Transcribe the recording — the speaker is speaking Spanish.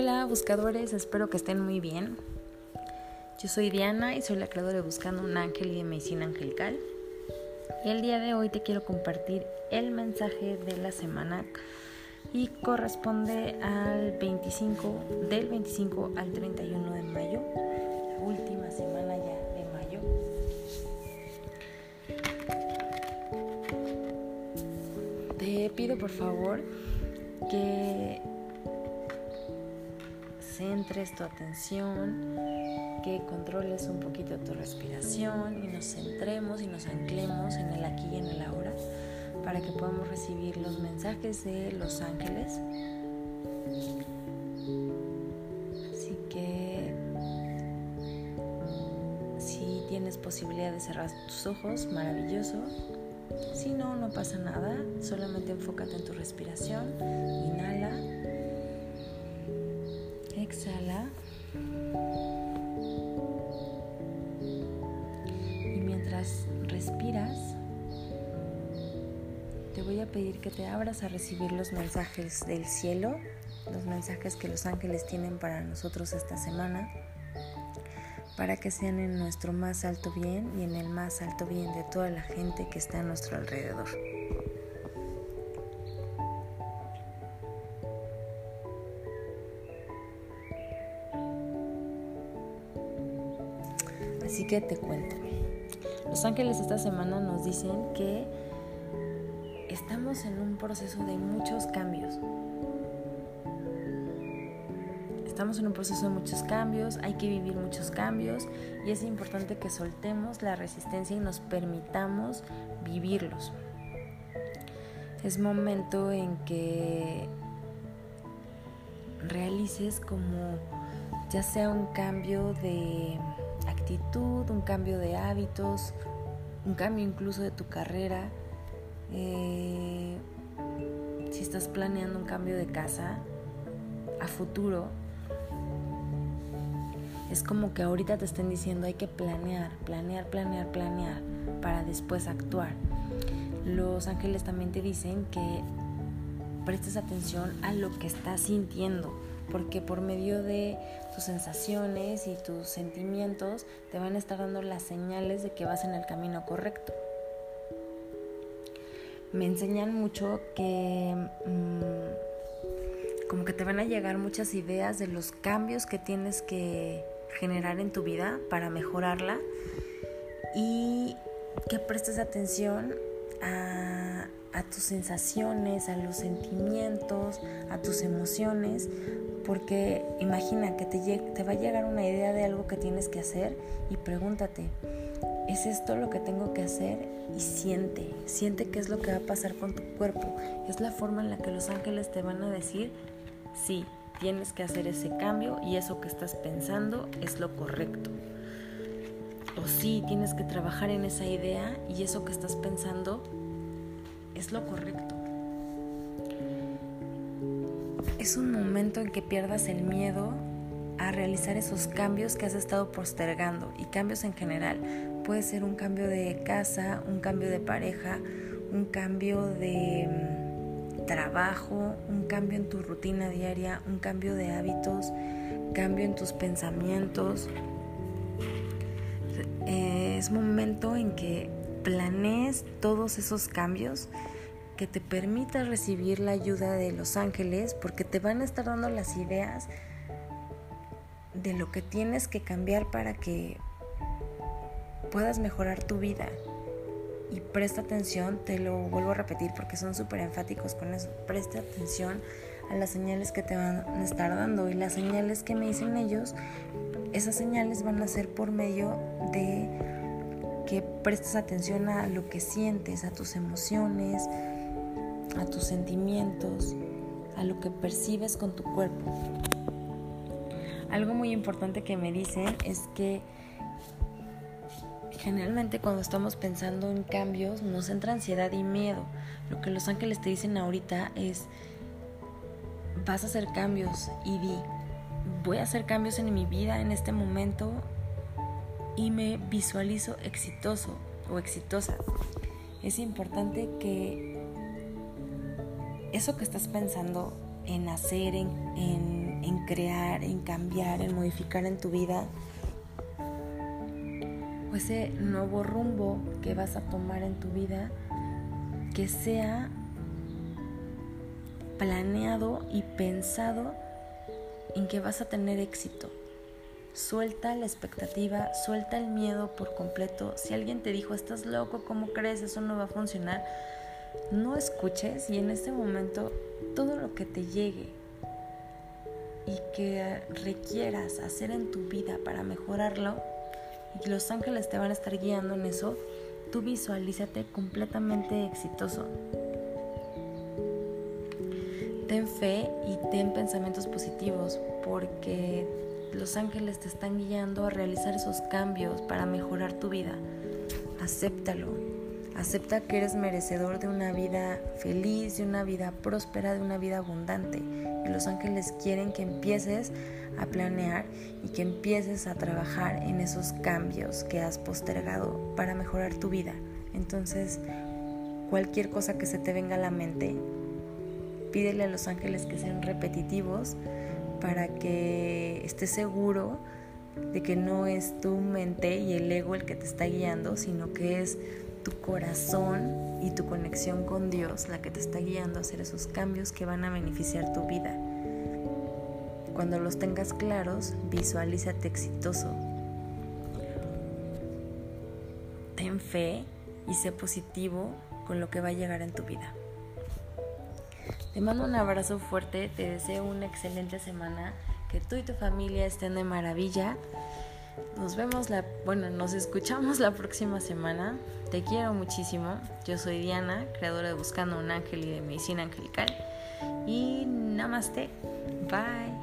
Hola buscadores, espero que estén muy bien. Yo soy Diana y soy la creadora de Buscando un Ángel y de Medicina Angelical. Y el día de hoy te quiero compartir el mensaje de la semana y corresponde al 25, del 25 al 31 de mayo, la última semana ya de mayo. Te pido por favor que centres tu atención, que controles un poquito tu respiración y nos centremos y nos anclemos en el aquí y en el ahora para que podamos recibir los mensajes de los ángeles. Así que si tienes posibilidad de cerrar tus ojos, maravilloso. Si no, no pasa nada, solamente enfócate en tu respiración. Inhala exhala. Y mientras respiras, te voy a pedir que te abras a recibir los mensajes del cielo, los mensajes que los ángeles tienen para nosotros esta semana, para que sean en nuestro más alto bien y en el más alto bien de toda la gente que está a nuestro alrededor. Así que te cuento. Los ángeles esta semana nos dicen que estamos en un proceso de muchos cambios. Estamos en un proceso de muchos cambios, hay que vivir muchos cambios y es importante que soltemos la resistencia y nos permitamos vivirlos. Es momento en que realices como ya sea un cambio de un cambio de hábitos, un cambio incluso de tu carrera. Eh, si estás planeando un cambio de casa a futuro, es como que ahorita te estén diciendo hay que planear, planear, planear, planear para después actuar. Los ángeles también te dicen que prestes atención a lo que estás sintiendo porque por medio de tus sensaciones y tus sentimientos te van a estar dando las señales de que vas en el camino correcto. Me enseñan mucho que mm, como que te van a llegar muchas ideas de los cambios que tienes que generar en tu vida para mejorarla y que prestes atención a, a tus sensaciones, a los sentimientos, a tus emociones, porque imagina que te, va a llegar una idea de algo que tienes que hacer y pregúntate, ¿es esto lo que tengo que hacer? Y siente, siente qué es lo que va a pasar con tu cuerpo. Es la forma en la que los ángeles te van a decir, sí, tienes que hacer ese cambio y eso que estás pensando es lo correcto. O sí, tienes que trabajar en esa idea y eso que estás pensando es lo correcto. Es un momento en que pierdas el miedo a realizar esos cambios que has estado postergando y cambios en general. Puede ser un cambio de casa, un cambio de pareja, un cambio de mm, trabajo, un cambio en tu rutina diaria, un cambio de hábitos, cambio en tus pensamientos. Es momento en que planees todos esos cambios que te permita recibir la ayuda de los ángeles porque te van a estar dando las ideas de lo que tienes que cambiar para que puedas mejorar tu vida. Y presta atención, te lo vuelvo a repetir porque son súper enfáticos con eso. Presta atención a las señales que te van a estar dando y las señales que me dicen ellos, esas señales van a ser por medio de que prestes atención a lo que sientes, a tus emociones, a tus sentimientos, a lo que percibes con tu cuerpo. Algo muy importante que me dicen es que generalmente cuando estamos pensando en cambios nos entra ansiedad y miedo. Lo que los ángeles te dicen ahorita es, vas a hacer cambios y di, voy a hacer cambios en mi vida en este momento y me visualizo exitoso o exitosa. Es importante que eso que estás pensando en hacer, en, en crear, en cambiar, en modificar en tu vida, o ese nuevo rumbo que vas a tomar en tu vida, que sea planeado y pensado en que vas a tener éxito. Suelta la expectativa, suelta el miedo por completo. Si alguien te dijo, estás loco, ¿cómo crees? Eso no va a funcionar. No escuches y en este momento todo lo que te llegue y que requieras hacer en tu vida para mejorarlo y que los ángeles te van a estar guiando en eso, tú visualízate completamente exitoso. Ten fe y ten pensamientos positivos porque los ángeles te están guiando a realizar esos cambios para mejorar tu vida. Acéptalo. Acepta que eres merecedor de una vida feliz, de una vida próspera, de una vida abundante. Y los ángeles quieren que empieces a planear y que empieces a trabajar en esos cambios que has postergado para mejorar tu vida. Entonces, cualquier cosa que se te venga a la mente, pídele a los ángeles que sean repetitivos para que estés seguro de que no es tu mente y el ego el que te está guiando, sino que es tu corazón y tu conexión con Dios la que te está guiando a hacer esos cambios que van a beneficiar tu vida. Cuando los tengas claros, visualízate exitoso. Ten fe y sé positivo con lo que va a llegar en tu vida. Te mando un abrazo fuerte, te deseo una excelente semana, que tú y tu familia estén de maravilla. Nos vemos la, bueno, nos escuchamos la próxima semana. Te quiero muchísimo. Yo soy Diana, creadora de Buscando un Ángel y de Medicina Angelical. Y namaste. Bye.